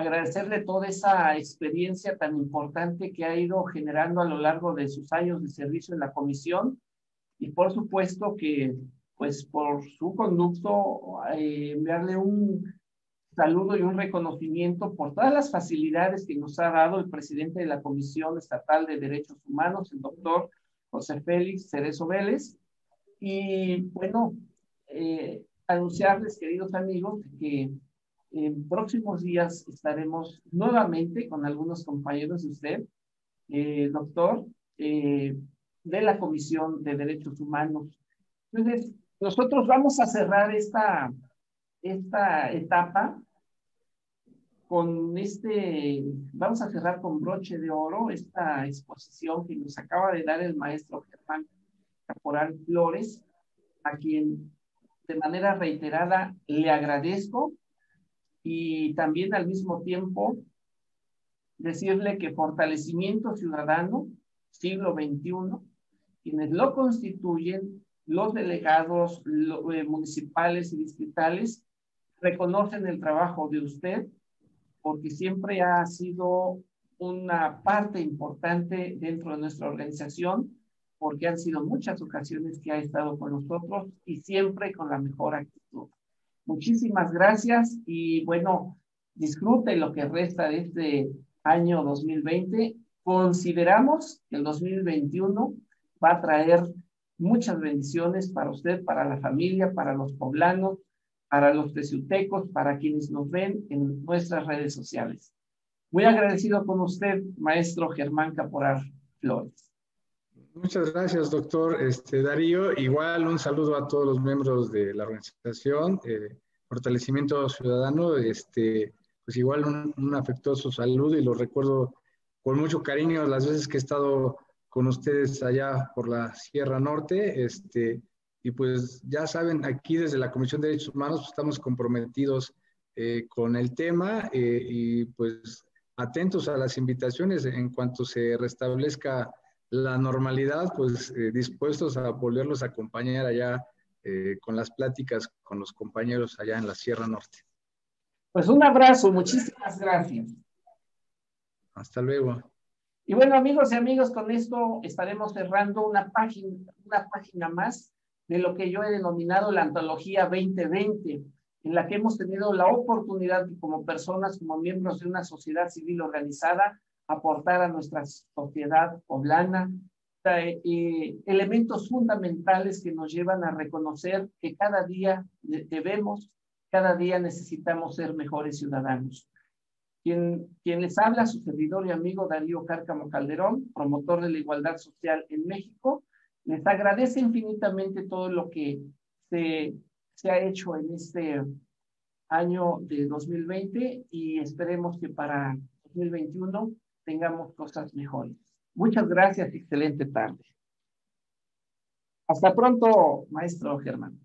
agradecerle toda esa experiencia tan importante que ha ido generando a lo largo de sus años de servicio en la comisión y por supuesto que pues por su conducto eh, enviarle un saludo y un reconocimiento por todas las facilidades que nos ha dado el presidente de la Comisión Estatal de Derechos Humanos, el doctor José Félix Cerezo Vélez. Y bueno, eh, anunciarles, queridos amigos, que en próximos días estaremos nuevamente con algunos compañeros de usted, eh, doctor, eh, de la Comisión de Derechos Humanos. Entonces, nosotros vamos a cerrar esta, esta etapa con este, vamos a cerrar con broche de oro esta exposición que nos acaba de dar el maestro Germán Caporal Flores, a quien de manera reiterada le agradezco y también al mismo tiempo decirle que fortalecimiento ciudadano, siglo XXI, quienes lo constituyen, los delegados eh, municipales y distritales, reconocen el trabajo de usted porque siempre ha sido una parte importante dentro de nuestra organización, porque han sido muchas ocasiones que ha estado con nosotros y siempre con la mejor actitud. Muchísimas gracias y bueno, disfrute lo que resta de este año 2020. Consideramos que el 2021 va a traer muchas bendiciones para usted, para la familia, para los poblanos, para los teciutecos, para quienes nos ven en nuestras redes sociales. Muy agradecido con usted, maestro Germán Caporal Flores. Muchas gracias, doctor este, Darío. Igual un saludo a todos los miembros de la organización eh, Fortalecimiento Ciudadano. Este, pues igual un, un, afectuoso saludo y lo recuerdo con mucho cariño las veces que he estado con ustedes allá por la Sierra Norte. Este, y pues ya saben, aquí desde la Comisión de Derechos Humanos pues, estamos comprometidos eh, con el tema eh, y pues atentos a las invitaciones en cuanto se restablezca la normalidad, pues eh, dispuestos a volverlos a acompañar allá eh, con las pláticas con los compañeros allá en la Sierra Norte. Pues un abrazo, muchísimas gracias. Hasta luego. Y bueno, amigos y amigos, con esto estaremos cerrando una página, una página más de lo que yo he denominado la antología 2020, en la que hemos tenido la oportunidad como personas, como miembros de una sociedad civil organizada, aportar a nuestra sociedad poblana eh, elementos fundamentales que nos llevan a reconocer que cada día debemos, cada día necesitamos ser mejores ciudadanos. Quien, quien les habla, su servidor y amigo Darío Cárcamo Calderón, promotor de la igualdad social en México, les agradece infinitamente todo lo que se, se ha hecho en este año de 2020 y esperemos que para 2021 tengamos cosas mejores. Muchas gracias, excelente tarde. Hasta pronto, maestro Germán.